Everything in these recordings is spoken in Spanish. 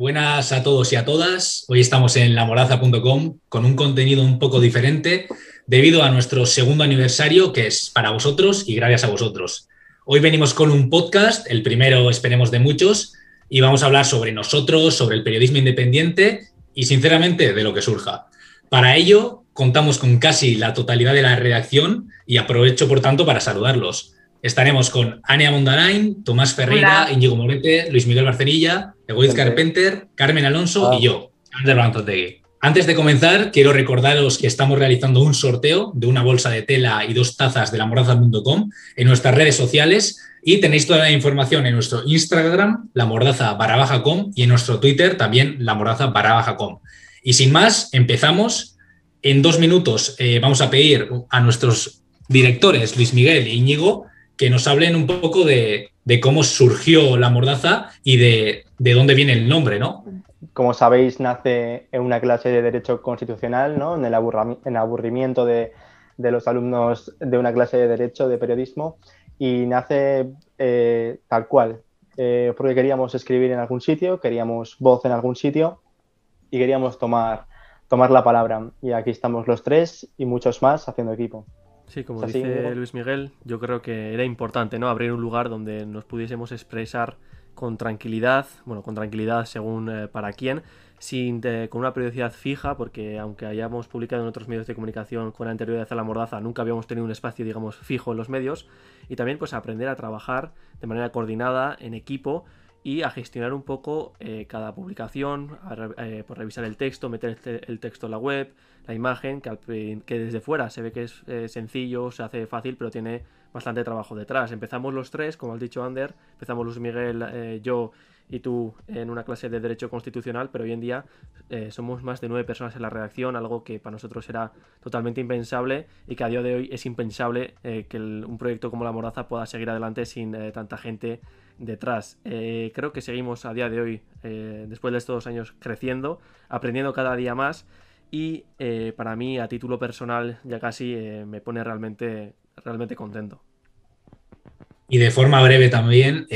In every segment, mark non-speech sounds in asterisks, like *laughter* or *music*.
Buenas a todos y a todas. Hoy estamos en lamoraza.com con un contenido un poco diferente debido a nuestro segundo aniversario que es para vosotros y gracias a vosotros. Hoy venimos con un podcast, el primero esperemos de muchos, y vamos a hablar sobre nosotros, sobre el periodismo independiente y sinceramente de lo que surja. Para ello contamos con casi la totalidad de la redacción y aprovecho por tanto para saludarlos. Estaremos con Ania Mondarain, Tomás Ferreira, Hola. Íñigo Morete, Luis Miguel Barcerilla, Egoiz Carpenter, Carmen Alonso y ah. yo, Ander Banzotegui. Antes de comenzar, quiero recordaros que estamos realizando un sorteo de una bolsa de tela y dos tazas de lamordaza.com en nuestras redes sociales y tenéis toda la información en nuestro Instagram, lamordaza y en nuestro Twitter también lamordaza barra Y sin más, empezamos. En dos minutos eh, vamos a pedir a nuestros directores, Luis Miguel e Íñigo, que nos hablen un poco de, cómo surgió la mordaza y de, dónde viene el nombre, ¿no? Como sabéis, nace en una clase de Derecho Constitucional, ¿no? en, el aburrimiento de, los alumnos de una clase de Derecho de Periodismo, y nace eh, tal cual, eh, porque queríamos escribir en algún sitio, queríamos voz en algún sitio y queríamos tomar, tomar la palabra. Y aquí estamos los tres y muchos más haciendo equipo. Sí, como dice Luis Miguel, yo creo que era importante, ¿no? Abrir un lugar donde nos pudiésemos expresar con tranquilidad, bueno, con tranquilidad según eh, para quién, sin con una periodicidad fija, porque aunque hayamos publicado en otros medios de comunicación con anterioridad a la mordaza, nunca habíamos tenido un espacio, digamos, fijo en los medios, y también pues aprender a trabajar de manera coordinada, en equipo, y a gestionar un poco eh, cada publicación, eh, por revisar el texto, meter el, texto en la web, la imagen, que, que, desde fuera se ve que es eh, sencillo, se hace fácil, pero tiene bastante trabajo detrás. Empezamos los tres, como has dicho Ander, empezamos Luis Miguel, yo y tú en una clase de Derecho Constitucional, pero hoy en día somos más de nueve personas en la redacción, algo que para nosotros era totalmente impensable y que a día de hoy es impensable que un proyecto como La Moraza pueda seguir adelante sin tanta gente detrás. Eh, creo que seguimos a día de hoy, eh, después de estos dos años, creciendo, aprendiendo cada día más y eh, para mí, a título personal, ya casi me pone realmente, realmente contento. Y de forma breve también,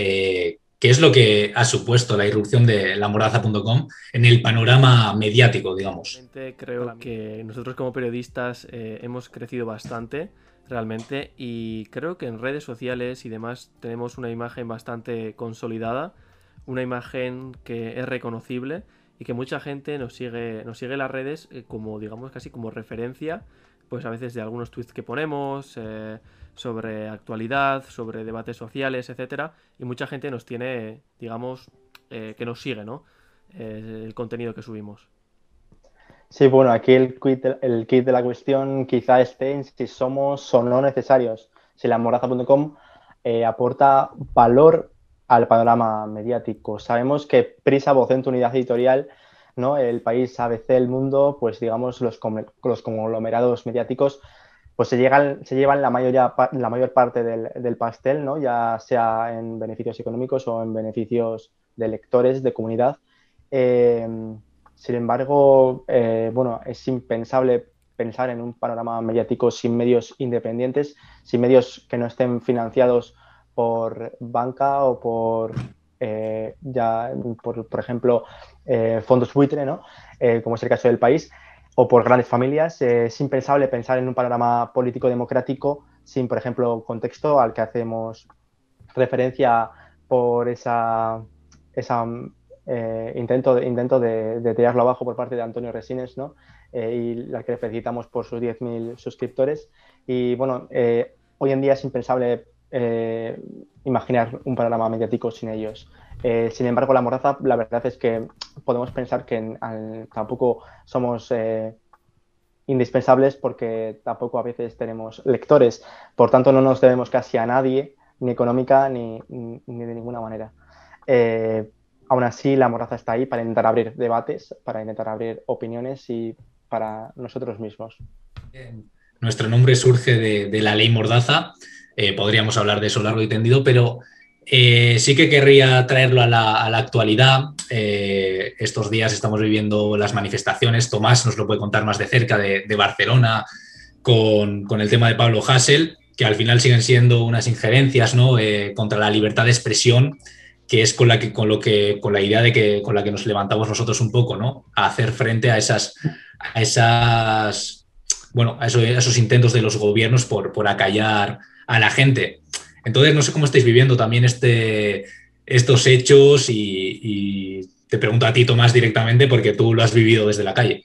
¿qué es lo que ha supuesto la irrupción de lamoraza.com en el panorama mediático, digamos? Creo que nosotros como periodistas hemos crecido bastante realmente y creo que en redes sociales y demás tenemos una imagen bastante consolidada, una imagen que es reconocible y que mucha gente nos sigue, nos sigue las redes eh, como digamos casi como referencia, pues a veces de algunos tweets que ponemos eh, sobre actualidad, sobre debates sociales, etcétera, y mucha gente nos tiene, digamos, eh, que nos sigue, ¿no? el contenido que subimos. Sí, bueno, aquí el kit, el kit de la cuestión quizá esté en si somos o no necesarios. Si la moraza.com eh, aporta valor al panorama mediático. Sabemos que Prisa, Vocento, Unidad Editorial, ¿no? el país ABC, el mundo, pues digamos los, conglomerados mediáticos, pues se, llegan, se llevan la, mayoría, la mayor parte del, pastel, ¿no? ya sea en beneficios económicos o en beneficios de lectores, de comunidad. Eh, sin embargo, eh, bueno, es impensable pensar en un panorama mediático sin medios independientes, sin medios que no estén financiados por banca o por, eh, ya, por, ejemplo, eh, fondos buitre, ¿no? como es el caso del país, o por grandes familias. es impensable pensar en un panorama político democrático sin, por ejemplo, contexto al que hacemos referencia por esa, esa eh, intento, intento de, tirarlo abajo por parte de Antonio Resines, ¿no? Eh, y la que le felicitamos por sus 10.000 suscriptores. Y bueno, eh, hoy en día es impensable imaginar un panorama mediático sin ellos. sin embargo, la mordaza, la verdad es que podemos pensar que tampoco somos indispensables porque tampoco a veces tenemos lectores. Por tanto, no nos debemos casi a nadie, ni económica ni, ni de ninguna manera. Aún así, la Mordaza está ahí para intentar abrir debates, para intentar abrir opiniones y para nosotros mismos. Nuestro nombre surge de, la ley Mordaza, eh, podríamos hablar de eso largo y tendido, pero eh, sí que querría traerlo a la, actualidad. Eh, estos días estamos viviendo las manifestaciones, Tomás nos lo puede contar más de cerca, de, Barcelona, con, el tema de Pablo Hassel, que al final siguen siendo unas injerencias ¿no? contra la libertad de expresión que es con la que, con lo que, con la idea de que con la que nos levantamos nosotros un poco, ¿no? A hacer frente a esas, a esas, bueno, a esos, intentos de los gobiernos por, por acallar a la gente. Entonces, no sé cómo estáis viviendo también este, estos hechos y, te pregunto a ti, Tomás, directamente, porque tú lo has vivido desde la calle.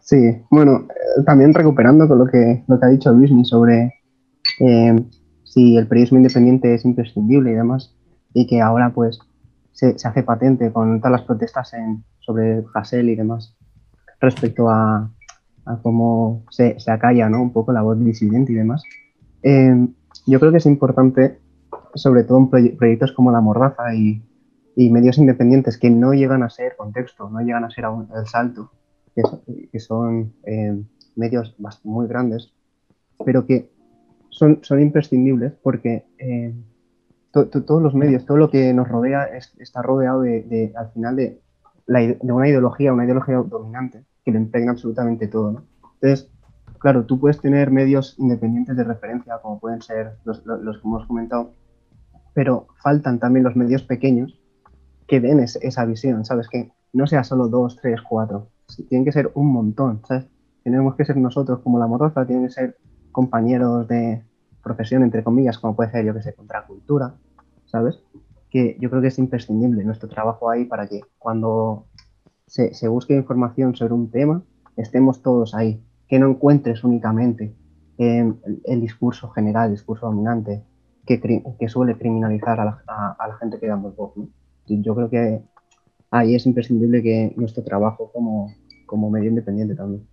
Sí, bueno, eh, también recuperando con lo que, lo que ha dicho Luismi sobre eh, si el periodismo independiente es imprescindible y demás, y que ahora pues se, hace patente con todas las protestas en, sobre Hassel y demás respecto a, cómo se, se, acalla ¿no? un poco la voz disidente y demás. Eh, yo creo que es importante, sobre todo en proyectos como La Mordaza y, medios independientes que no llegan a ser contexto, no llegan a ser el salto, que, son eh, medios muy grandes, pero que son, son imprescindibles porque eh, todos los medios, todo lo que nos rodea está rodeado de, al final de, de, una ideología, una ideología dominante que le impregna absolutamente todo. ¿no? Entonces, claro, tú puedes tener medios independientes de referencia, como pueden ser los, que hemos comentado, pero faltan también los medios pequeños que den esa visión, ¿sabes? Que no sea solo dos, tres, cuatro, tienen que ser un montón, ¿sabes? Tenemos que ser nosotros como la moroza, tienen que ser compañeros de profesión, entre comillas, como puede ser, yo que sé, contracultura, ¿sabes? Que yo creo que es imprescindible nuestro trabajo ahí para que cuando se, se busque información sobre un tema, estemos todos ahí, que no encuentres únicamente el, discurso general, el discurso dominante, que, suele criminalizar a la, gente que damos voz. Yo creo que ahí es imprescindible que nuestro trabajo como, medio independiente también.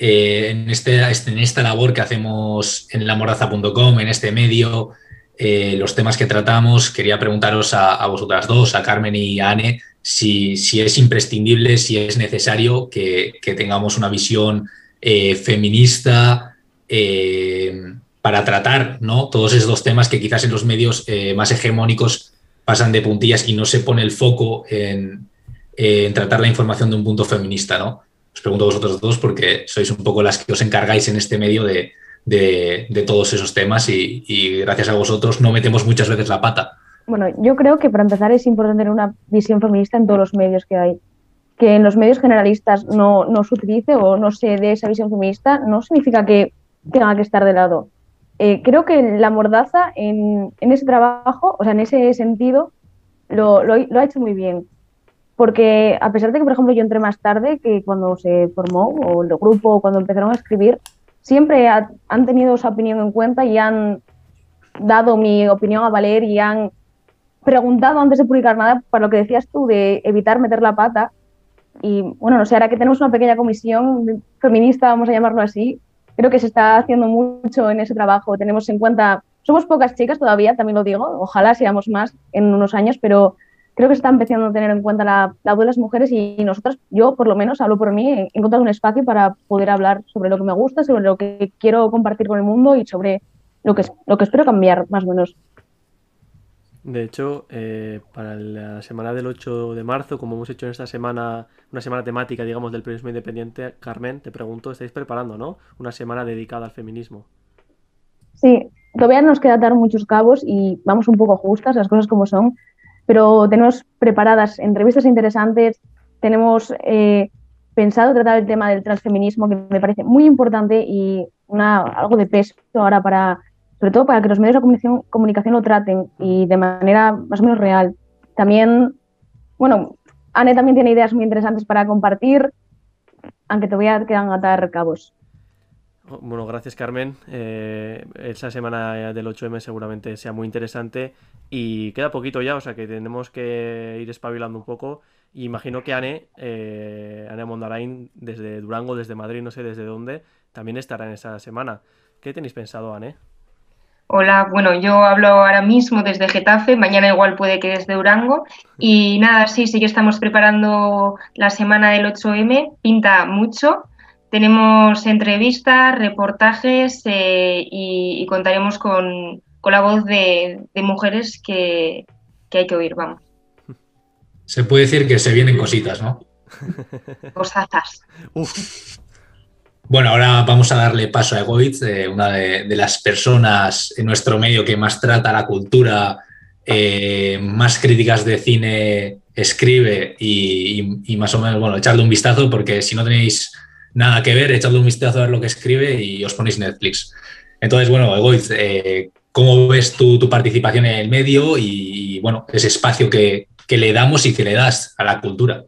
Eh, en, este, en esta labor que hacemos en lamoraza.com, en este medio, eh, los temas que tratamos, quería preguntaros a, vosotras dos, a Carmen y a Anne, si, es imprescindible, si es necesario que, tengamos una visión eh, feminista eh, para tratar ¿no? todos esos temas que quizás en los medios eh, más hegemónicos pasan de puntillas y no se pone el foco en, tratar la información de un punto feminista. ¿no? Os pregunto a vosotros dos porque sois un poco las que os encargáis en este medio de, todos esos temas y gracias a vosotros no metemos muchas veces la pata. Bueno, yo creo que para empezar es importante tener una visión feminista en todos los medios que hay. Que en los medios generalistas no, no se utilice o no se dé esa visión feminista no significa que tenga que estar de lado. Eh, creo que la mordaza en, en, ese trabajo, o sea, en ese sentido, lo, lo, lo, ha hecho muy bien. Porque a pesar de que, por ejemplo, yo entré más tarde que cuando se formó, o el grupo, cuando empezaron a escribir, siempre han tenido esa opinión en cuenta y han dado mi opinión a valer y han preguntado antes de publicar nada para lo que decías tú de evitar meter la pata. Y bueno, no sé, ahora que tenemos una pequeña comisión feminista, vamos a llamarlo así, creo que se está haciendo mucho en ese trabajo. Tenemos en cuenta, somos pocas chicas todavía, también lo digo, ojalá seamos más en unos años, pero creo que se está empezando a tener en cuenta la, la voz de las mujeres y nosotras, yo por lo menos hablo por mí, he encontrado un espacio para poder hablar sobre lo que me gusta, sobre lo que quiero compartir con el mundo y sobre lo que, lo que espero cambiar, más o menos. De hecho, eh, para la semana del 8 de marzo, como hemos hecho en esta semana, una semana temática, digamos, del periodismo independiente, Carmen, te pregunto, estáis preparando, ¿no? Una semana dedicada al feminismo. Sí, todavía nos queda dar muchos cabos y vamos un poco justas, las cosas como son, pero tenemos preparadas entrevistas interesantes, tenemos eh, pensado tratar el tema del transfeminismo, que me parece muy importante y una, algo de peso ahora para sobre todo para que los medios de comunicación, lo traten y de manera más o menos real. También, bueno, Anne también tiene ideas muy interesantes para compartir, aunque te voy a quedar atar cabos. Bueno, gracias Carmen. Eh, esa semana del 8M seguramente sea muy interesante y queda poquito ya, o sea que tenemos que ir espabilando un poco. Y imagino que Anne, eh, Anne Mondarain, desde Durango, desde Madrid, no sé desde dónde, también estará en esa semana. ¿Qué tenéis pensado, Anne? Hola, bueno, yo hablo ahora mismo desde Getafe, mañana igual puede que desde Durango. Y nada, sí, sí que estamos preparando la semana del 8M, pinta mucho. Tenemos entrevistas, reportajes eh, y, contaremos con, la voz de, mujeres que, hay que oír, vamos. Se puede decir que se vienen cositas, ¿no? Cosazas. Bueno, ahora vamos a darle paso a Egoitz, eh, una de, las personas en nuestro medio que más trata la cultura, eh, más críticas de cine escribe y, más o menos, bueno, echarle un vistazo porque si no tenéis nada que ver, echadle un vistazo a ver lo que escribe y os ponéis Netflix. Entonces, bueno, Egoitz, eh, ¿cómo ves tu, participación en el medio y, bueno, ese espacio que, que le damos y que le das a la cultura?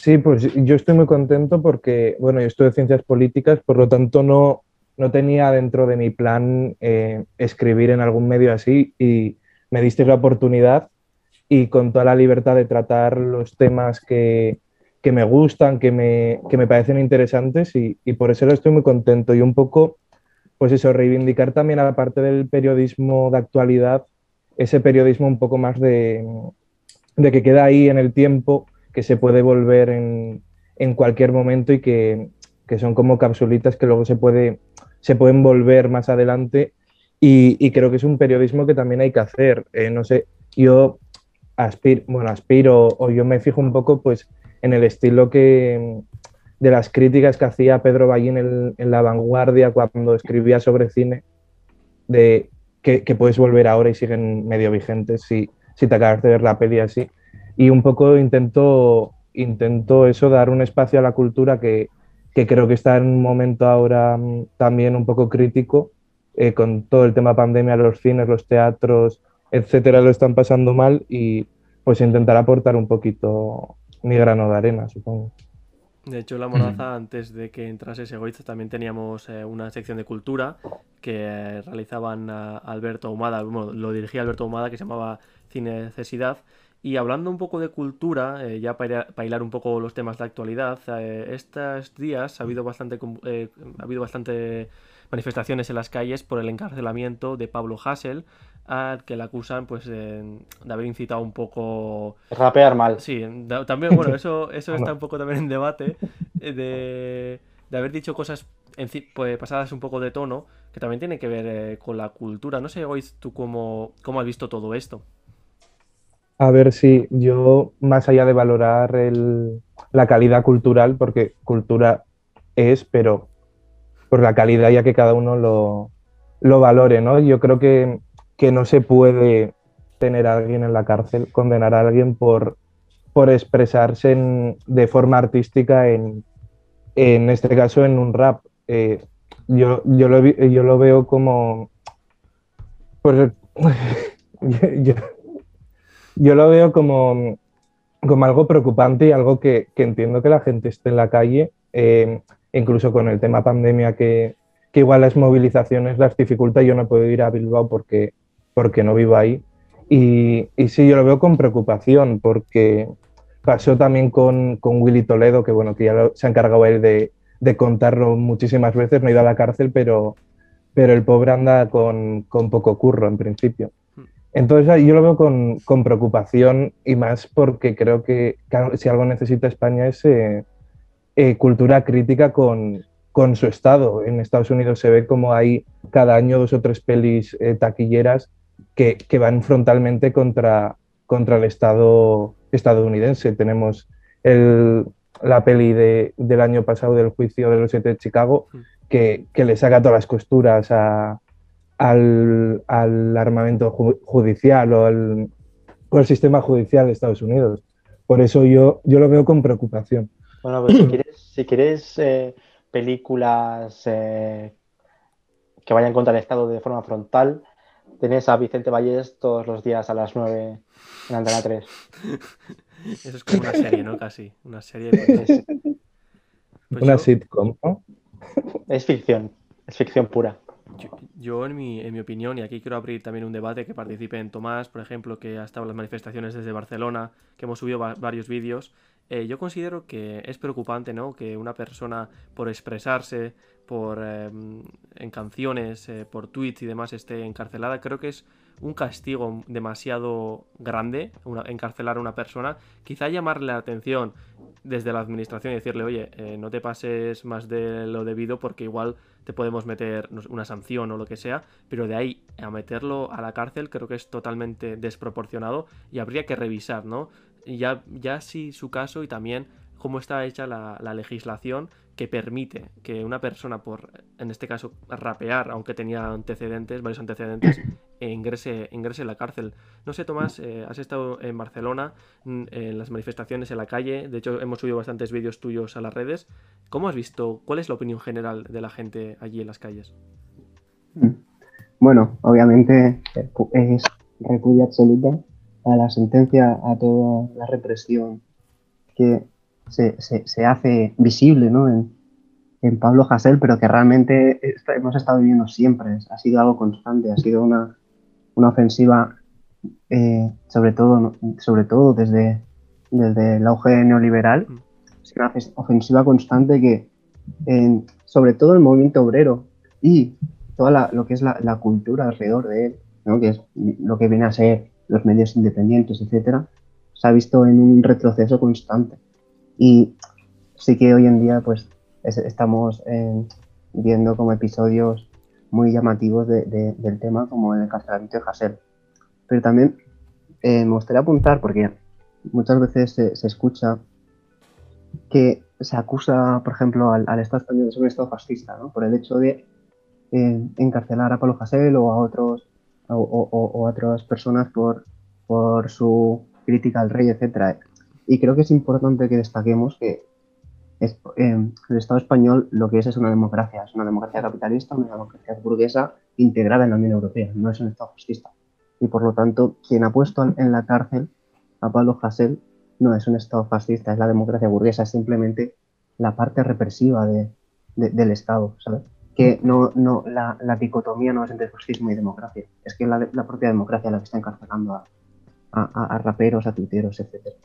Sí, pues yo estoy muy contento porque, bueno, yo estudio ciencias políticas, por lo tanto no, no tenía dentro de mi plan eh, escribir en algún medio así y me diste la oportunidad y con toda la libertad de tratar los temas que, que me gustan, que me, que me, parecen interesantes y, y, por eso estoy muy contento. Y un poco, pues eso, reivindicar también a la parte del periodismo de actualidad, ese periodismo un poco más de, de que queda ahí en el tiempo que se puede volver en, en cualquier momento y que, que, son como capsulitas que luego se, puede, se pueden volver más adelante. Y, y creo que es un periodismo que también hay que hacer. Eh, no sé, yo aspiro, bueno, aspiro o yo me fijo un poco pues en el estilo que de las críticas que hacía Pedro Ballín en, en La Vanguardia cuando escribía sobre cine, de que, que, puedes volver ahora y siguen medio vigentes si, si te acabas de ver la peli así y un poco intento, intento eso, dar un espacio a la cultura que, que creo que está en un momento ahora mm, también un poco crítico, eh, con todo el tema pandemia, los cines, los teatros, etcétera, lo están pasando mal y pues intentar aportar un poquito mi grano de arena, supongo. De hecho, la Moraza, antes de que entrase Egoísta, también teníamos eh, una sección de cultura que eh, realizaban Alberto Ahumada, bueno, lo dirigía Alberto Ahumada, que se llamaba Cine Necesidad, y hablando un poco de cultura, eh, ya para bailar un poco los temas de actualidad, eh, estos días ha habido bastante eh, ha habido bastante manifestaciones en las calles por el encarcelamiento de Pablo Hassel, al que le acusan pues de haber incitado un poco rapear mal. Sí, también bueno, eso *laughs* eso está un poco también en debate de, de haber dicho cosas pues, pasadas un poco de tono que también tiene que ver con la cultura. No sé, hoy tú cómo, cómo has visto todo esto. A ver si yo, más allá de valorar la calidad cultural, porque cultura es, pero por la calidad ya que cada uno lo, valore, ¿no? Yo creo que, no se puede tener a alguien en la cárcel, condenar a alguien por, por expresarse de forma artística en, en este caso en un rap. Eh, yo, yo, lo, yo lo veo como... Pues, *laughs* yo lo veo como, como algo preocupante y algo que, que, entiendo que la gente esté en la calle, eh, incluso con el tema pandemia, que, que, igual las movilizaciones las dificulta. Yo no puedo ir a Bilbao porque, porque no vivo ahí. Y, y sí, yo lo veo con preocupación porque pasó también con, con Willy Toledo, que bueno, que ya se ha encargado él de, de, contarlo muchísimas veces, no ha ido a la cárcel, pero, pero el pobre anda con, con poco curro en principio. Entonces yo lo veo con, con, preocupación y más porque creo que, si algo necesita España es eh, eh, cultura crítica con, con, su Estado. En Estados Unidos se ve como hay cada año dos o tres pelis eh, taquilleras que, que, van frontalmente contra, contra el Estado estadounidense. Tenemos el, la peli de, del año pasado del juicio de los siete de Chicago mm. que, que le saca todas las costuras a al, al armamento judicial o al, sistema judicial de Estados Unidos. Por eso yo, yo lo veo con preocupación. Bueno, pues si quieres, si quieres eh, películas eh, que vayan contra el Estado de forma frontal, tenés a Vicente Valles todos los días a las 9 en Antena 3. *laughs* Eso es como una serie, ¿no? Casi. Una serie. Pues una sitcom, ¿no? Es ficción, es ficción pura. Yo, en, mi, en mi opinión, y aquí quiero abrir también un debate que participe en Tomás, por ejemplo, que ha estado en las manifestaciones desde Barcelona, que hemos subido varios vídeos, eh, yo considero que es preocupante ¿no? que una persona, por expresarse, por em, en canciones, eh, por tweets y demás, esté encarcelada. Creo que es un castigo demasiado grande encarcelar a una persona. Quizá llamarle la atención desde la administración y decirle, oye, eh, no te pases más de lo debido porque igual te podemos meter una sanción o lo que sea, pero de ahí a meterlo a la cárcel creo que es totalmente desproporcionado y habría que revisar, ¿no? Ya, ya si su caso y también cómo está hecha la, legislación que permite que una persona, por, en este caso, rapear, aunque tenía antecedentes, varios antecedentes, *clears throat* ingrese, ingrese en la cárcel. No sé, Tomás, eh, has estado en Barcelona, en las manifestaciones en la calle, de hecho hemos subido bastantes vídeos tuyos a las redes. ¿Cómo has visto, cuál es la opinión general de la gente allí en las calles? Mm. Bueno, obviamente eh, es repudio absoluta a la sentencia, a toda la represión que se, hace visible ¿no? en, Pablo Hasél, pero que realmente hemos estado viviendo siempre. Ha sido algo constante, ha sido una, ofensiva, eh, sobre, todo, sobre todo desde, desde el auge neoliberal, mm. es una ofensiva constante que, sobre todo el movimiento obrero y toda lo que es la, cultura alrededor de él, ¿no? que es lo que viene a ser los medios independientes, etcétera, se ha visto en un retroceso constante. Y sí que hoy en día pues estamos eh, viendo como episodios muy llamativos del tema como el encarcelamiento de Hassel. Pero también eh, me gustaría apuntar, porque muchas veces se, escucha que se acusa, por ejemplo, al, Estado español de ser un Estado fascista, ¿no? por el hecho de eh, encarcelar a Pablo Hasél o a otros o, a otras personas por, por su crítica al rey, etcétera. Y creo que es importante que destaquemos que eh, el Estado español lo que es es una democracia, es una democracia capitalista, una democracia burguesa integrada en la Unión Europea, no es un Estado fascista. Y por lo tanto, quien ha puesto en la cárcel a Pablo Hasél no es un Estado fascista, es la democracia burguesa, es simplemente la parte represiva de, del Estado, ¿sabes? Que no, no, la, dicotomía no es entre fascismo y democracia, es que la, la propia democracia la que está encarcelando a, a, a raperos, a tuiteros, etcétera.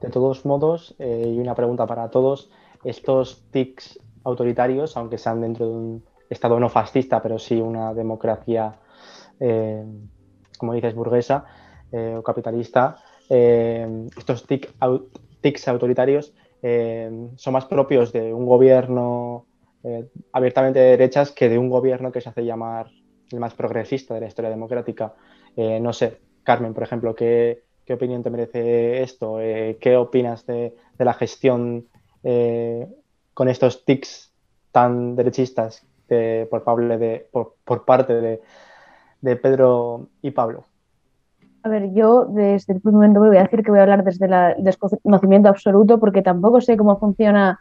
De todos modos, eh, y una pregunta para todos, estos tics autoritarios, aunque sean dentro de un Estado no fascista, pero sí una democracia, eh, como dices, burguesa eh, o capitalista, estos tics autoritarios son más propios de un gobierno abiertamente de derechas que de un gobierno que se hace llamar el más progresista de la historia democrática. no sé, Carmen, por ejemplo, ¿qué, ¿Qué opinión te merece esto? Eh, ¿Qué opinas de, la gestión eh, con estos tics tan derechistas por, de, parte de, Pedro y Pablo? A ver, yo desde el primer momento voy a decir que voy a hablar desde el desconocimiento absoluto porque tampoco sé cómo funciona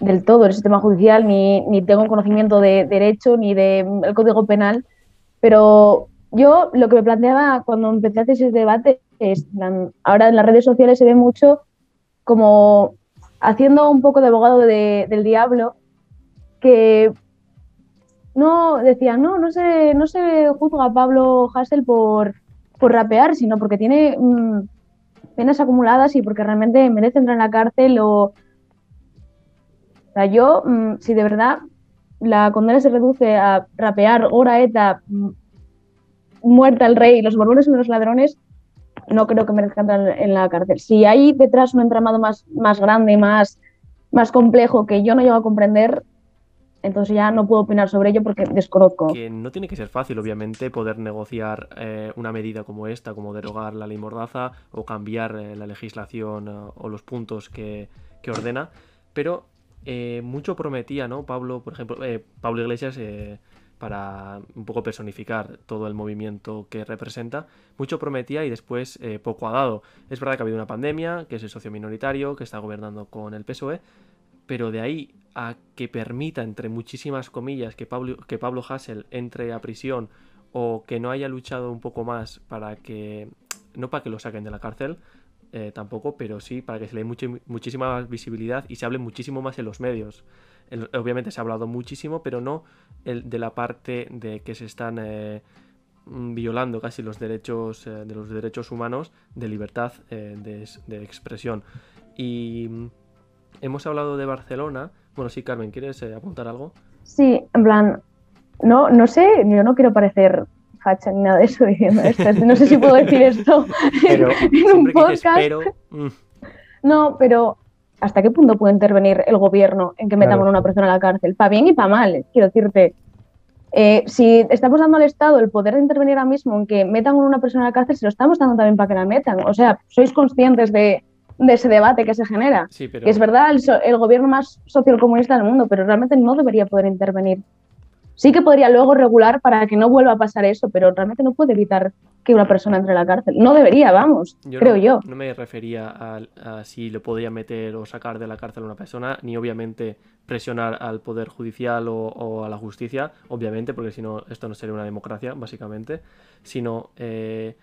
del todo el sistema judicial, ni, ni tengo conocimiento de derecho ni del código penal, pero yo lo que me planteaba cuando empecé a hacer ese debate ahora en las redes sociales se ve mucho como haciendo un poco de abogado del diablo, que no decía, no, no se, no se juzga a Pablo Hassel por, por rapear, sino porque tiene mm, penas acumuladas y porque realmente merece entrar en la cárcel o... o sea, yo, mm, si de verdad la condena se reduce a rapear hora eta mm, muerta el rey, los borbones y los ladrones, no creo que merezcan en la cárcel. Si hay detrás un entramado más, más grande, más, más complejo que yo no llego a comprender, entonces ya no puedo opinar sobre ello porque desconozco. Que no tiene que ser fácil, obviamente, poder negociar eh, una medida como esta, como derogar la ley Mordaza o cambiar eh, la legislación eh, o los puntos que, que ordena, pero mucho prometía, ¿no? Pablo, por ejemplo, Pablo Iglesias para un poco personificar todo el movimiento que representa, mucho prometía y después eh, poco ha dado. Es verdad que ha habido una pandemia, que es el socio minoritario, que está gobernando con el PSOE, pero de ahí a que permita, entre muchísimas comillas, que Pablo, que Pablo Hassel entre a prisión o que no haya luchado un poco más para que, no para que lo saquen de la cárcel, eh, tampoco, pero sí para que se le dé muchísima visibilidad y se hable muchísimo más en los medios obviamente se ha hablado muchísimo, pero no el, de la parte de que se están eh, mm, violando casi los derechos eh, de los derechos humanos de libertad eh, de, expresión. Y mm, hemos hablado de Barcelona. Bueno, sí, Carmen, ¿quieres apuntar algo? Sí, en plan, no, no sé, yo no quiero parecer facha ni nada de eso diciendo esto. No sé si puedo decir esto *laughs* pero, en un podcast. Mm. No, pero ¿hasta qué punto puede intervenir el gobierno en que metamos a una persona a la cárcel? Para bien y para mal, quiero decirte. Eh, si estamos dando al Estado el poder de intervenir ahora mismo en que metan a una persona a la cárcel, se lo estamos dando también para que la metan. O sea, sois conscientes de, de ese debate que se genera. Sí, pero... Que es verdad, el, el gobierno más socialcomunista del mundo, pero realmente no debería poder intervenir. Sí que podría luego regular para que no vuelva a pasar eso, pero realmente no puede evitar que una persona entre a la cárcel. No debería, vamos, creo no, yo. No me refería a, a si lo podía meter o sacar de la cárcel a una persona, ni obviamente presionar al Poder Judicial o, o a la justicia, obviamente, porque si no, esto no sería una democracia, básicamente, sino eh,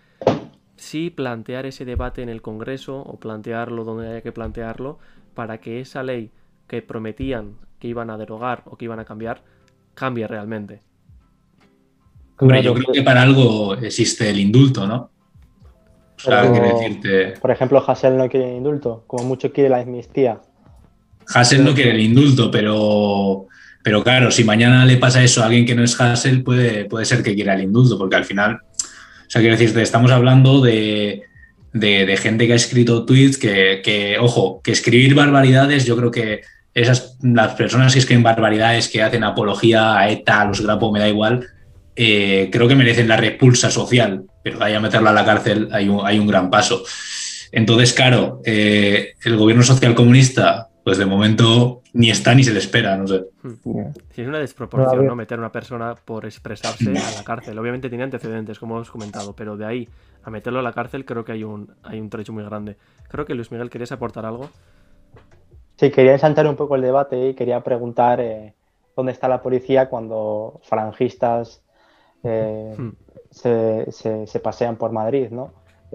sí plantear ese debate en el Congreso o plantearlo donde haya que plantearlo para que esa ley que prometían que iban a derogar o que iban a cambiar, cambie realmente. Hombre, yo Claro, creo que para algo existe el indulto, ¿no? O sea, Pero- decirte, Por ejemplo, Hassel no quiere indulto, como mucho quiere la amnistía. Hassel no quiere el indulto, pero, pero claro, si mañana le pasa eso a alguien que no es Hassel, puede, puede ser que quiera el indulto, porque al final, o sea, quiero decirte, estamos hablando de, de- de gente que ha escrito tweets que, que, ojo, que escribir barbaridades, yo creo que esas, las personas que escriben barbaridades, que hacen apología a ETA, a los grapos, me da igual, eh, creo que merecen la repulsa social, pero de ahí a meterla a la cárcel hay un, hay un gran paso. Entonces, claro, eh, el gobierno social comunista, pues de momento ni está ni se le espera, no sé. Si es una desproporción. ¿no? Meter a una persona por expresarse a la cárcel. Obviamente tiene antecedentes, como hemos comentado, pero de ahí a meterlo a la cárcel creo que hay un, hay un trecho muy grande. Creo que Luis Miguel, ¿querías aportar algo? Sí, quería ensanchar un poco el debate y quería preguntar eh, dónde está la policía cuando falangistas eh, Hmm. se, se- se pasean por Madrid, ¿no?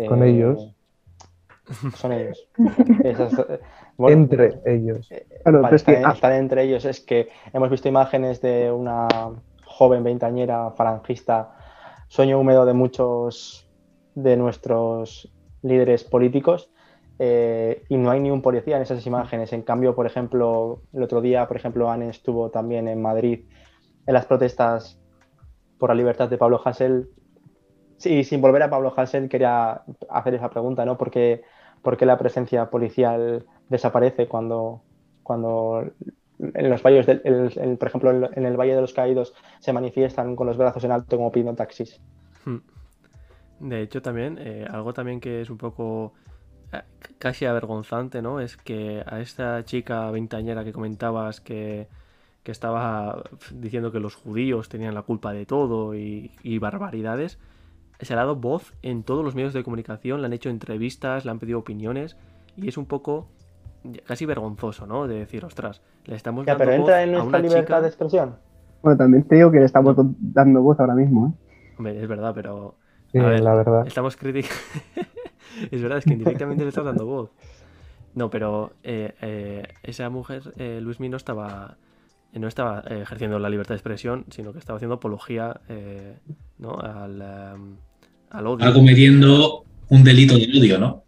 Con Eh, ellos. Son ellos. *laughs* Esas, bueno, Entre ellos. Claro, Vale, pero es que están, ah, están entre ellos. Es que hemos visto imágenes de una joven veintañera falangista, sueño húmedo de muchos de nuestros líderes políticos, eh, y no hay ni un policía en esas imágenes. En cambio, por ejemplo, el otro día, por ejemplo, Anne estuvo también en Madrid en las protestas por la libertad de Pablo Hasél. Sí, sin volver a Pablo Hasél, quería hacer esa pregunta, ¿no? ¿Por qué, por qué la presencia policial desaparece cuando, cuando en los valles, del, el- el- por ejemplo, en, el Valle de los Caídos se manifiestan con los brazos en alto como pidiendo taxis? Hmm. De hecho, también, eh, algo también que es un poco casi avergonzante, ¿no? Es que a esta chica veintañera que comentabas que, que estaba diciendo que los judíos tenían la culpa de todo y, y barbaridades, se ha dado voz en todos los medios de comunicación, le han hecho entrevistas, le han pedido opiniones y es un poco casi vergonzoso, ¿no? De decir, ostras, le estamos Ya, dando pero voz entra en a nuestra una libertad chica... de expresión. bueno, también te digo que le estamos dando voz ahora mismo. ¿eh? Hombre, es verdad, pero... Sí, a ver, la verdad. Estamos criticando. *laughs* *laughs* es verdad, es que indirectamente le estás dando voz. No, pero eh, eh, esa mujer, eh, Luismi, no estaba, no estaba eh, ejerciendo la libertad de expresión, sino que estaba haciendo apología eh, ¿no? al, al odio. Está cometiendo un delito de odio, ¿no?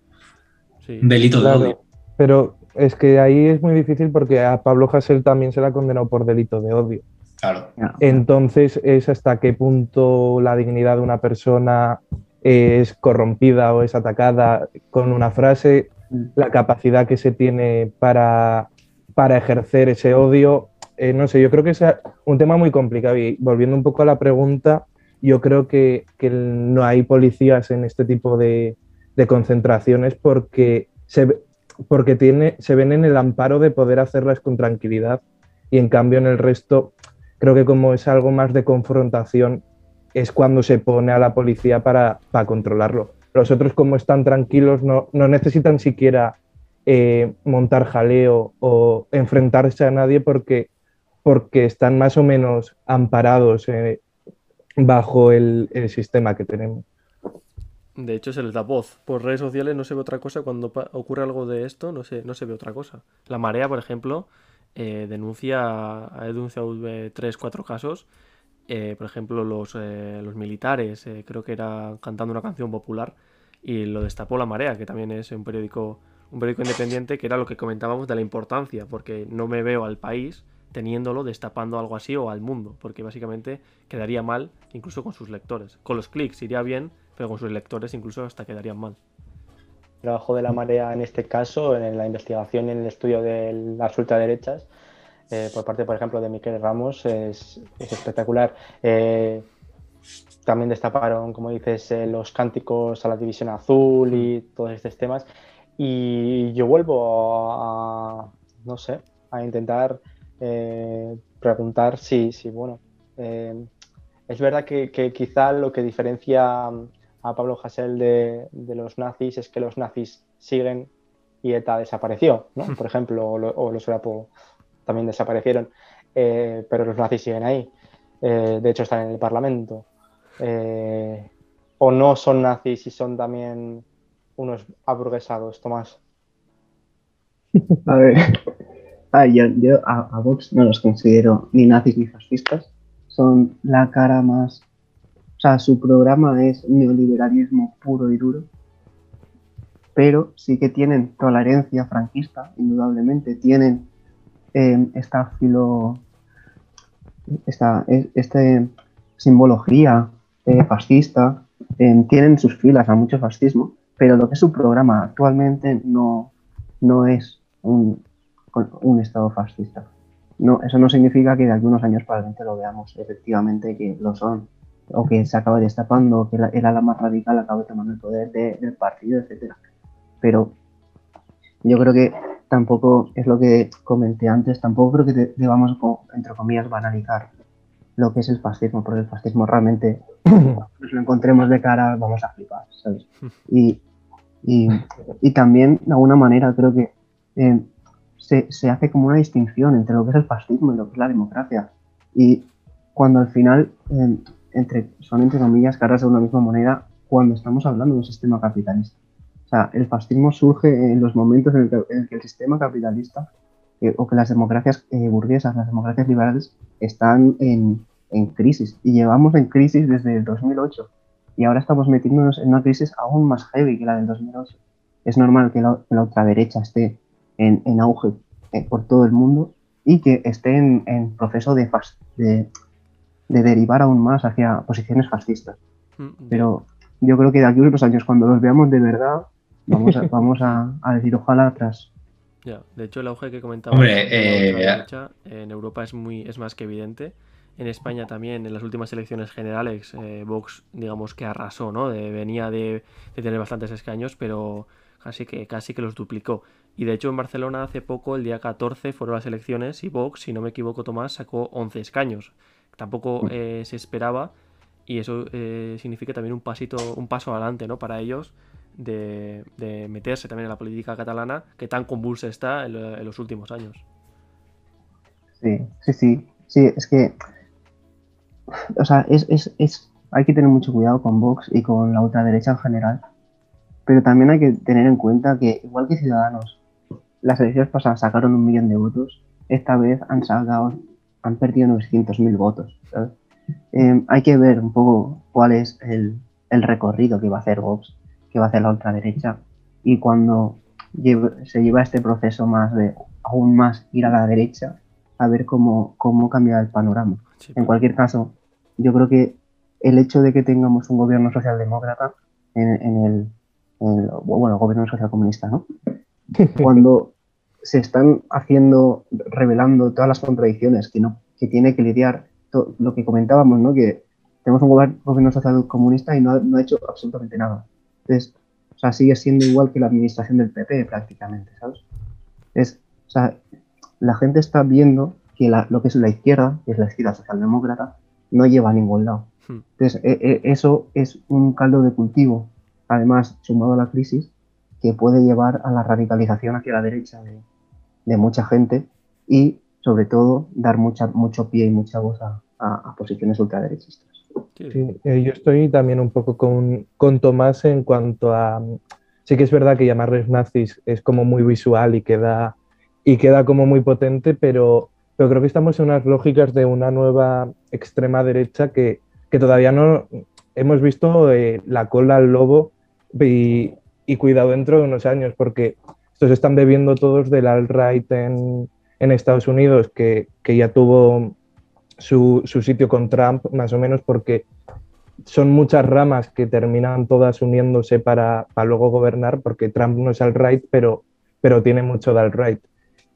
Sí. Un delito de odio. pero es que ahí es muy difícil porque a Pablo Hasél también se le ha condenado por delito de odio. Claro. Entonces es hasta qué punto la dignidad de una persona es corrompida o es atacada con una frase, la capacidad que se tiene para, para ejercer ese odio. Eh, no sé, yo creo que es un tema muy complicado y volviendo un poco a la pregunta, yo creo que, que no hay policías en este tipo de, de concentraciones porque, se, porque tiene, se ven en el amparo de poder hacerlas con tranquilidad y en cambio en el resto creo que como es algo más de confrontación, es cuando se pone a la policía para, para controlarlo. Los otros, como están tranquilos, no, no necesitan siquiera eh, montar jaleo o enfrentarse a nadie porque, porque están más o menos amparados eh, bajo el, el sistema que tenemos. De hecho, se les da voz. Por redes sociales no se ve otra cosa. Cuando ocurre algo de esto, no se, no se ve otra cosa. La Marea, por ejemplo, eh, denuncia, ha denunciado tres, cuatro casos. Eh, por ejemplo, los, eh, los militares, eh, creo que era cantando una canción popular, y lo destapó La Marea, que también es un periódico, un periódico independiente, que era lo que comentábamos de la importancia, porque no me veo al país teniéndolo, destapando algo así, o al mundo, porque básicamente quedaría mal incluso con sus lectores. Con los clics iría bien, pero con sus lectores incluso hasta quedarían mal. El trabajo de la marea en este caso, en la investigación y en el estudio de las ultraderechas, eh, por parte, por ejemplo, de Miquel Ramos, es, es espectacular. Eh, también destaparon, como dices, eh, los cánticos a la división azul y todos estos temas. Y yo vuelvo a, no sé, a intentar eh, preguntar si, si bueno, es verdad que, quizá lo que diferencia a Pablo Hasél de, los nazis es que los nazis siguen y ETA desapareció, ¿no? *laughs* Por ejemplo, o, los Grapo también desaparecieron, eh, pero los nazis siguen ahí. de hecho, están en el Parlamento. o no son nazis y son también unos aburguesados, Tomás. *laughs* A ver, yo, a, Vox no los considero ni nazis ni fascistas. Son la cara más. O sea, su programa es neoliberalismo puro y duro. Pero sí que tienen tolerancia franquista, indudablemente. Tienen em, esta filo. Esta, este simbología eh, fascista. Em, tienen sus filas a mucho fascismo. Pero lo que es su programa actualmente no, no es un, un Estado fascista. No, eso no significa que de algunos años para adelante lo veamos efectivamente que lo son, o que se acaba destapando, o que el ala más radical acabe tomando el poder del partido, etc. Pero yo creo que tampoco es lo que comenté antes, tampoco creo que debamos, entre comillas, banalizar lo que es el fascismo, porque el fascismo realmente, cuando *coughs* nos lo encontremos de cara, vamos a flipar, ¿sabes? *laughs* Y, y, también, de alguna manera, creo que eh, se, hace como una distinción entre lo que es el fascismo y lo que es la democracia. Y cuando al final, entre, son entre comillas caras de una misma moneda, cuando estamos hablando de un sistema capitalista. O sea, el fascismo surge en los momentos en el que, el, sistema capitalista eh, o que las democracias eh, burguesas, las democracias liberales, están en, crisis. Y llevamos en crisis desde el 2008. Y ahora estamos metiéndonos en una crisis aún más heavy que la del 2008. Es normal que la, que la ultraderecha esté en, auge eh, por todo el mundo y que esté en, proceso de, de, de, derivar aún más hacia posiciones fascistas. Mm, Pero yo creo que de aquí a unos años, cuando los veamos de verdad, vamos a, *laughs* vamos a, decir ojalá atrás. Ya, de hecho el auge que comentaba eh, en Europa es muy es más que evidente. En España también, en las últimas elecciones generales, eh, Vox, digamos que arrasó, ¿no? venía de, de, tener bastantes escaños, pero casi que, casi que los duplicó. Y de hecho en Barcelona hace poco, el día 14, fueron las elecciones y Vox, si no me equivoco Tomás, sacó 11 escaños. Tampoco eh, se esperaba y eso eh, significa también un pasito, un paso adelante ¿no? para ellos de, meterse también en la política catalana que tan convulsa está en, los últimos años. Sí, sí, sí. Sí, es que. O sea, es, es, es, hay que tener mucho cuidado con Vox y con la ultraderecha en general. Pero también hay que tener en cuenta que, igual que Ciudadanos las elecciones pasadas sacaron un millón de votos, esta vez han sacado, han perdido 900.000 votos. Eh, hay que ver un poco cuál es el, recorrido que va a hacer Vox, que va a hacer la ultraderecha, y cuando se lleva este proceso más de aún más ir a la derecha, a ver cómo, cómo cambia el panorama. En cualquier caso, yo creo que el hecho de que tengamos un gobierno socialdemócrata en, en el, bueno, gobierno socialcomunista, ¿no? *laughs* Cuando se están haciendo, revelando todas las contradicciones que, no, que tiene que lidiar, lo que comentábamos, ¿no? Que tenemos un gobierno social comunista y no ha, hecho absolutamente nada. O sea, sigue siendo igual que la administración del PP prácticamente, ¿sabes? Es, o sea, la gente está viendo que lo que es la izquierda, que es la izquierda socialdemócrata, no lleva a ningún lado. Hmm. Entonces, e, e, eso es un caldo de cultivo, además, sumado a la crisis, que puede llevar a la radicalización hacia la derecha de, de mucha gente y, sobre todo, dar mucha, mucho pie y mucha voz a, posiciones ultraderechistas. Eh, yo estoy también un poco con, con, Tomás en cuanto a... Sí que es verdad que llamarles nazis es como muy visual y queda, y queda como muy potente, pero, pero creo que estamos en unas lógicas de una nueva extrema derecha que, que todavía no hemos visto eh, la cola al lobo y, cuidado dentro de unos años, porque estos están bebiendo todos del alt-right en, Estados Unidos, que, ya tuvo su, sitio con Trump, más o menos, porque son muchas ramas que terminan todas uniéndose para, luego gobernar, porque Trump no es alt-right, pero, pero tiene mucho de alt-right.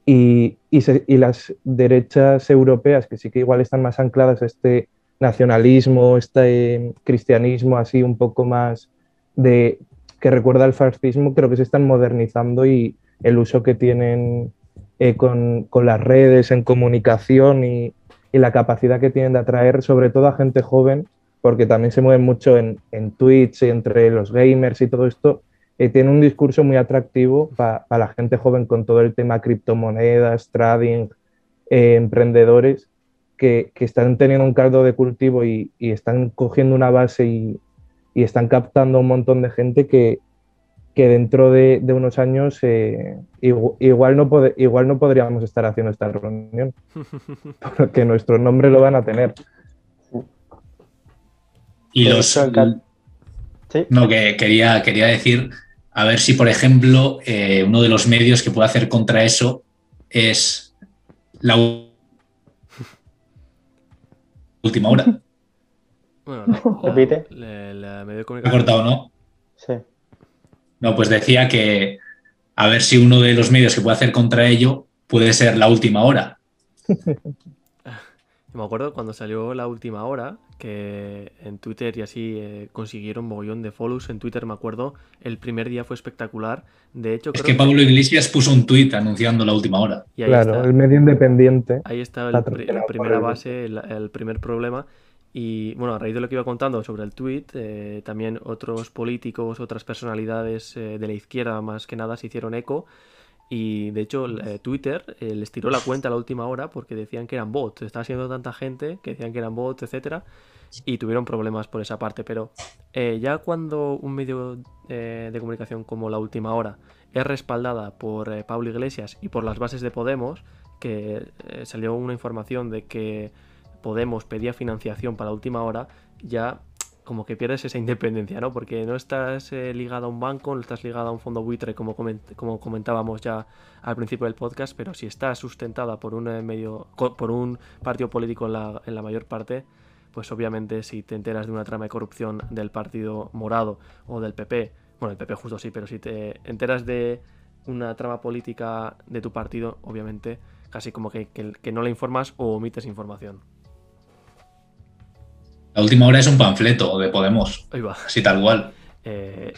Y, y, las derechas europeas, que sí que igual están más ancladas a este nacionalismo, este cristianismo así un poco más de que recuerda al fascismo, creo que se están modernizando y el uso que tienen eh, con, las redes en comunicación y, la capacidad que tienen de atraer sobre todo a gente joven, porque también se mueven mucho en, en Twitch y entre los gamers y todo esto, eh, tiene un discurso muy atractivo para la gente joven con todo el tema criptomonedas, trading, eh, emprendedores, que, están teniendo un caldo de cultivo y, están cogiendo una base y, están captando un montón de gente que, dentro de, unos años eh, igual, no igual no podríamos estar haciendo esta reunión, *laughs* porque nuestro nombre lo van a tener. Y los... No, que quería, quería decir, a ver si, por ejemplo, eh, uno de los medios que puede hacer contra eso es la última hora. *laughs* Bueno, Repite. La, medio ¿Ha cortado, no? No, pues decía que a ver si uno de los medios que puede hacer contra ello puede ser la última hora. *laughs* Me acuerdo cuando salió la última hora, que en Twitter y así eh, consiguieron mogollón de follows. En Twitter me acuerdo, el primer día fue espectacular. De hecho, es que Pablo Iglesias puso un tweet anunciando la última hora. claro, el medio independiente. Ahí está la, primera base, el, primer problema. Y bueno, a raíz de lo que iba contando sobre el tweet, eh, también otros políticos, otras personalidades eh, de la izquierda más que nada se hicieron eco y de hecho, eh, Twitter les tiró la cuenta a la última hora porque decían que eran bots. Estaba siendo tanta gente que decían que eran bots, etcétera, y tuvieron problemas por esa parte. Pero ya cuando un medio de comunicación como la última hora es respaldada por Pablo Iglesias y por las bases de Podemos, que salió una información de que Podemos pedía financiación para última hora, ya como que pierdes esa independencia, ¿no? Porque no estás eh, ligado a un banco, no estás ligado a un fondo buitre como, como comentábamos ya al principio del podcast, pero si estás sustentada por un eh, medio, por un partido político en la, mayor parte, pues obviamente si te enteras de una trama de corrupción del partido morado o del PP, bueno, el PP justo sí, pero si te enteras de una trama política de tu partido, obviamente casi como que, que no la informas o omites información. La última hora es un panfleto de Podemos. Ahí va. Así tal cual. Eh,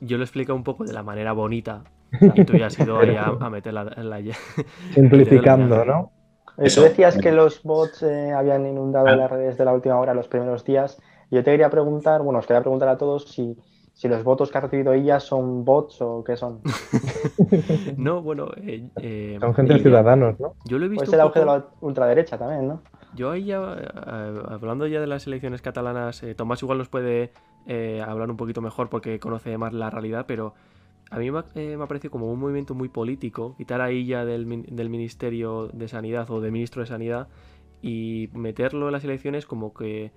yo lo explico un poco de la manera bonita. Y tú ya has ido ahí a, *laughs* meterla en la. *laughs* Simplificando, ¿no? Tú decías que los bots eh, habían inundado ah. las redes de la última hora los primeros días. Yo te quería preguntar, bueno, os quería preguntar a todos si, si los votos que ha recibido ella son bots o qué son. *laughs* no, bueno. Eh, son gente de ciudadanos, ¿no? Yo lo he visto. Pues el auge de la ultraderecha también, ¿no? Yo ahí ya, eh, hablando ya de las elecciones catalanas, eh, Tomás igual nos puede eh, hablar un poquito mejor porque conoce más la realidad, pero a mí me, ha parecido como un movimiento muy político, quitar ahí ya del, Ministerio de Sanidad o del Ministro de Sanidad y meterlo en las elecciones como que,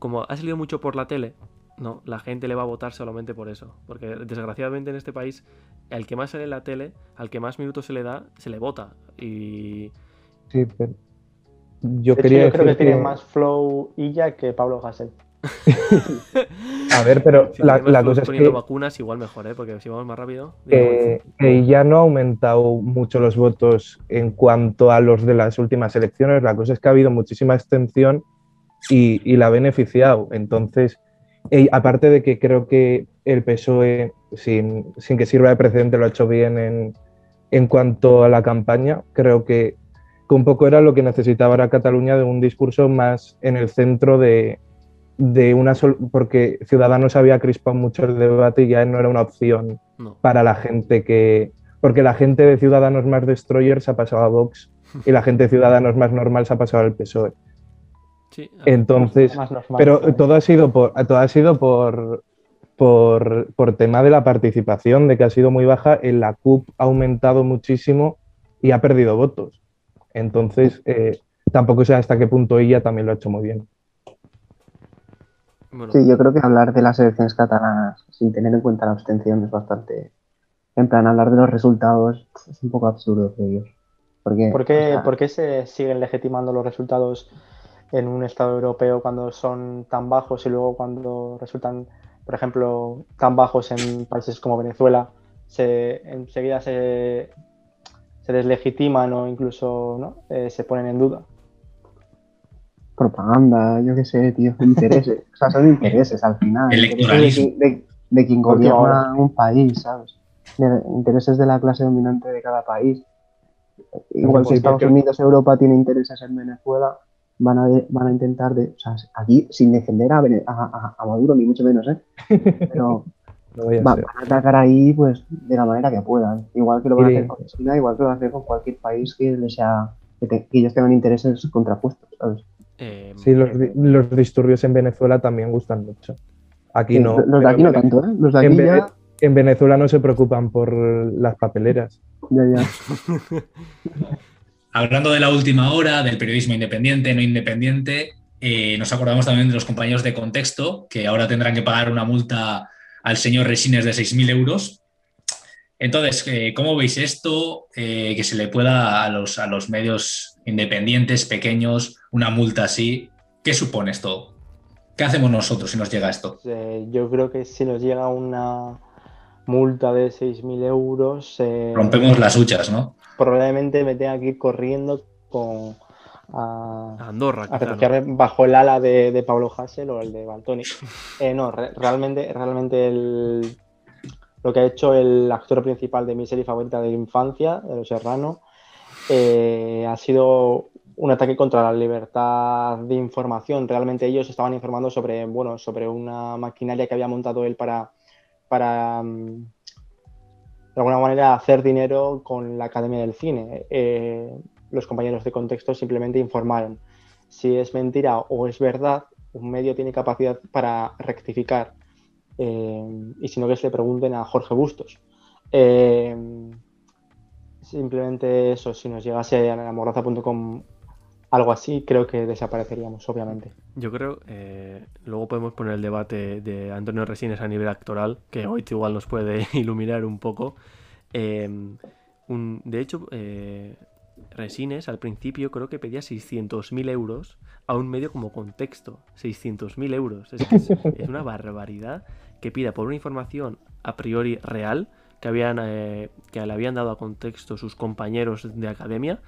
como ha salido mucho por la tele, no, la gente le va a votar solamente por eso, porque desgraciadamente en este país, al que más sale en la tele, al que más minutos se le da, se le vota y... Sí, pero yo, creo que, tiene más flow Illa que Pablo Hassel. *laughs* a ver, pero la, cosa es que. vacunas igual mejor, ¿eh? Porque si vamos más rápido. que ya no ha aumentado mucho los votos en cuanto a los de las últimas elecciones. La cosa es que ha habido muchísima extensión y, la ha beneficiado. Entonces, aparte de que creo que el PSOE, sin, sin, que sirva de precedente, lo ha hecho bien en, en cuanto a la campaña, creo que que un poco era lo que necesitaba la Cataluña de un discurso más en el centro de, de una porque Ciudadanos había crispado mucho el debate y ya no era una opción para la gente que porque la gente de Ciudadanos más destroyers ha pasado a Vox *laughs* y la gente de Ciudadanos más normal se ha pasado al PSOE. Entonces, pero todo ha sido por todo ha sido por, por, por tema de la participación, de que ha sido muy baja, en la CUP ha aumentado muchísimo y ha perdido votos. Entonces, eh, tampoco sé hasta qué punto ella también lo ha hecho muy bien. Sí, yo creo que hablar de las elecciones catalanas sin tener en cuenta la abstención es bastante. En plan, hablar de los resultados es un poco absurdo, creo yo. Porque, ¿Por, qué, ¿Por qué se siguen legitimando los resultados en un Estado europeo cuando son tan bajos y luego cuando resultan, por ejemplo, tan bajos en países como Venezuela, se, enseguida se se deslegitiman o incluso ¿no? Eh, se ponen en duda. Propaganda, yo qué sé, tío, intereses. o sea, son intereses al final. Electoralismo. De, de quien gobierna un país, ¿sabes? De intereses de la clase dominante de cada país. Igual si ¿por Estados? Unidos, Europa tiene intereses en Venezuela, van a, van a intentar, de, o sea, aquí sin defender a, a- a Maduro, ni mucho menos, ¿eh? *laughs* Pero A va- van a atacar ahí pues de la manera que puedan. Igual que lo van a hacer con China, igual que lo van a hacer con cualquier país que, les sea, que, te- que ellos tengan intereses contrapuestos, ¿sabes? Eh, Sí, los, los disturbios en Venezuela también gustan mucho. Aquí Sí, no. Los de aquí no tanto, ¿eh? Los de En, aquí ya, en Venezuela no se preocupan por las papeleras. ya, ya. *laughs* Hablando de la última hora, del periodismo independiente, no independiente, eh, nos acordamos también de los compañeros de contexto, que ahora tendrán que pagar una multa al señor Resines de 6.000 euros. Entonces, eh, ¿cómo veis esto? Eh, que se le pueda a los, a los medios independientes, pequeños, una multa así. ¿Qué supone esto? ¿Qué hacemos nosotros si nos llega esto? Eh, yo creo que si nos llega una multa de 6.000 euros, eh, Rompemos las huchas, ¿no? probablemente me tenga que ir corriendo con, a, a Andorra, a refugiarme bajo el ala de, de Pablo Hassel o el de Baltoni. *laughs* Eh, no, re- realmente, realmente el- lo que ha hecho el actor principal de mi serie favorita de infancia, de Los Serrano, eh, ha sido un ataque contra la libertad de información. Realmente ellos estaban informando sobre, bueno, sobre una maquinaria que había montado él para, para mm, de alguna manera hacer dinero con la Academia del Cine. Eh, los compañeros de contexto simplemente informaron. Si es mentira o es verdad, un medio tiene capacidad para rectificar. Eh, y si no, que se le pregunten a Jorge Bustos. Eh, simplemente eso, si nos llegase a mordaza.com algo así, creo que desapareceríamos, obviamente. Yo creo, eh, luego podemos poner el debate de Antonio Resines a nivel actoral, que hoy igual nos puede *laughs* iluminar un poco. Eh, un- de hecho, Resines al principio creo que pedía 600.000 euros a un medio como contexto. 600.000 euros. Es, una barbaridad que pida por una información a priori real que, habían, eh, que le habían dado a contexto sus compañeros de academia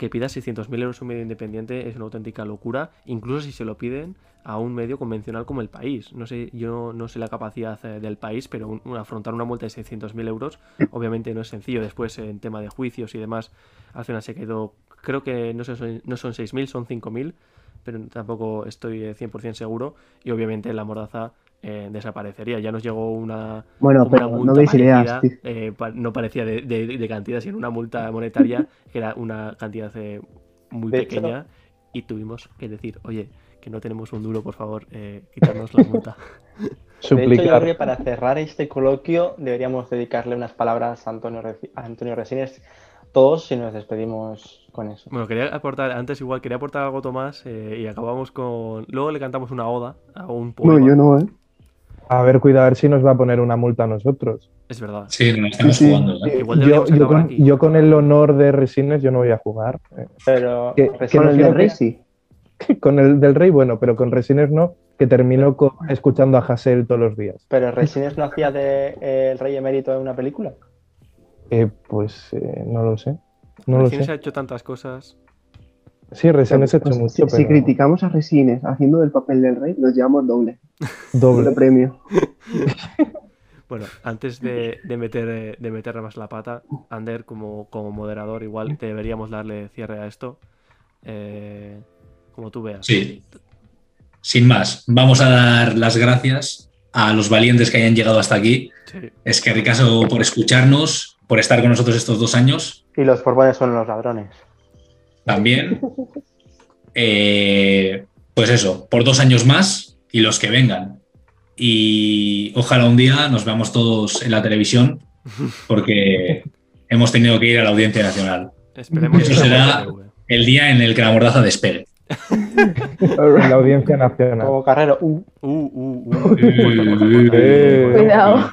que pida 600.000 euros a un medio independiente es una auténtica locura, incluso si se lo piden a un medio convencional como el país. No sé, yo no sé la capacidad eh, del país, pero un- un- afrontar una multa de 600.000 euros *laughs* obviamente no es sencillo. Después, en tema de juicios y demás, al final se quedó, creo que no, sé, son- no son 6.000, son 5.000, pero tampoco estoy eh, 100% seguro. Y obviamente la mordaza eh, desaparecería. Ya nos llegó una, Bueno, una pero no multa veis ideas, eh, pa- no parecía de, de- de cantidad, sino una multa monetaria que era una cantidad eh, muy De hecho- pequeña y tuvimos que decir, oye, que no tenemos un duro, por favor, eh, quitarnos la multa. *laughs* De hecho, yo creo que para cerrar este coloquio deberíamos dedicarle unas palabras a Antonio, a Antonio Resines, todos, y nos despedimos con eso. Bueno, quería aportar, antes igual quería aportar algo Tomás eh, y acabamos con... Luego le cantamos una oda a un poema. No, yo no, ¿eh? A ver, cuidado, a ver si nos va a poner una multa a nosotros. Es verdad. Sí, nos estamos Sí, jugando. ¿eh? Igual Yo, con, aquí. yo con el honor de Resines yo no voy a jugar. eh. Pero Que- Resines que Con el del Rey sí. *laughs* Con el del Rey, bueno, pero con Resines no, que termino escuchando a Hassel todos los días. pero Resines no hacía de eh, el rey emérito en una película. Eh, pues eh, no lo sé. No lo Recién se ha sé. hecho tantas cosas. Sí, Resines ha hecho Pues, mucho, si, criticamos a Resines haciendo del papel del rey, nos llevamos doble, *laughs* doble doble. premio. *laughs* Bueno, antes de, de meter, eh, de meterle más la pata, Ander, como, como moderador, igual deberíamos darle cierre a esto. Eh, como tú veas. Sí. Sin más, vamos a dar las gracias a los valientes que hayan llegado hasta aquí. Sí. Es que Ricaso por escucharnos, por estar con nosotros estos dos años Y los Borbones son los ladrones. También. Eh, pues eso, por dos años más y los que vengan. Y ojalá un día nos veamos todos en la televisión porque hemos tenido que ir a la Audiencia Nacional. Esperemos Eso que será-. El día en el que la mordaza despegue. La audiencia nacional. Como carrero, uh, Uh, uh, uh. Eh. Cuidado.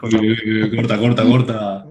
Corta, corta, corta.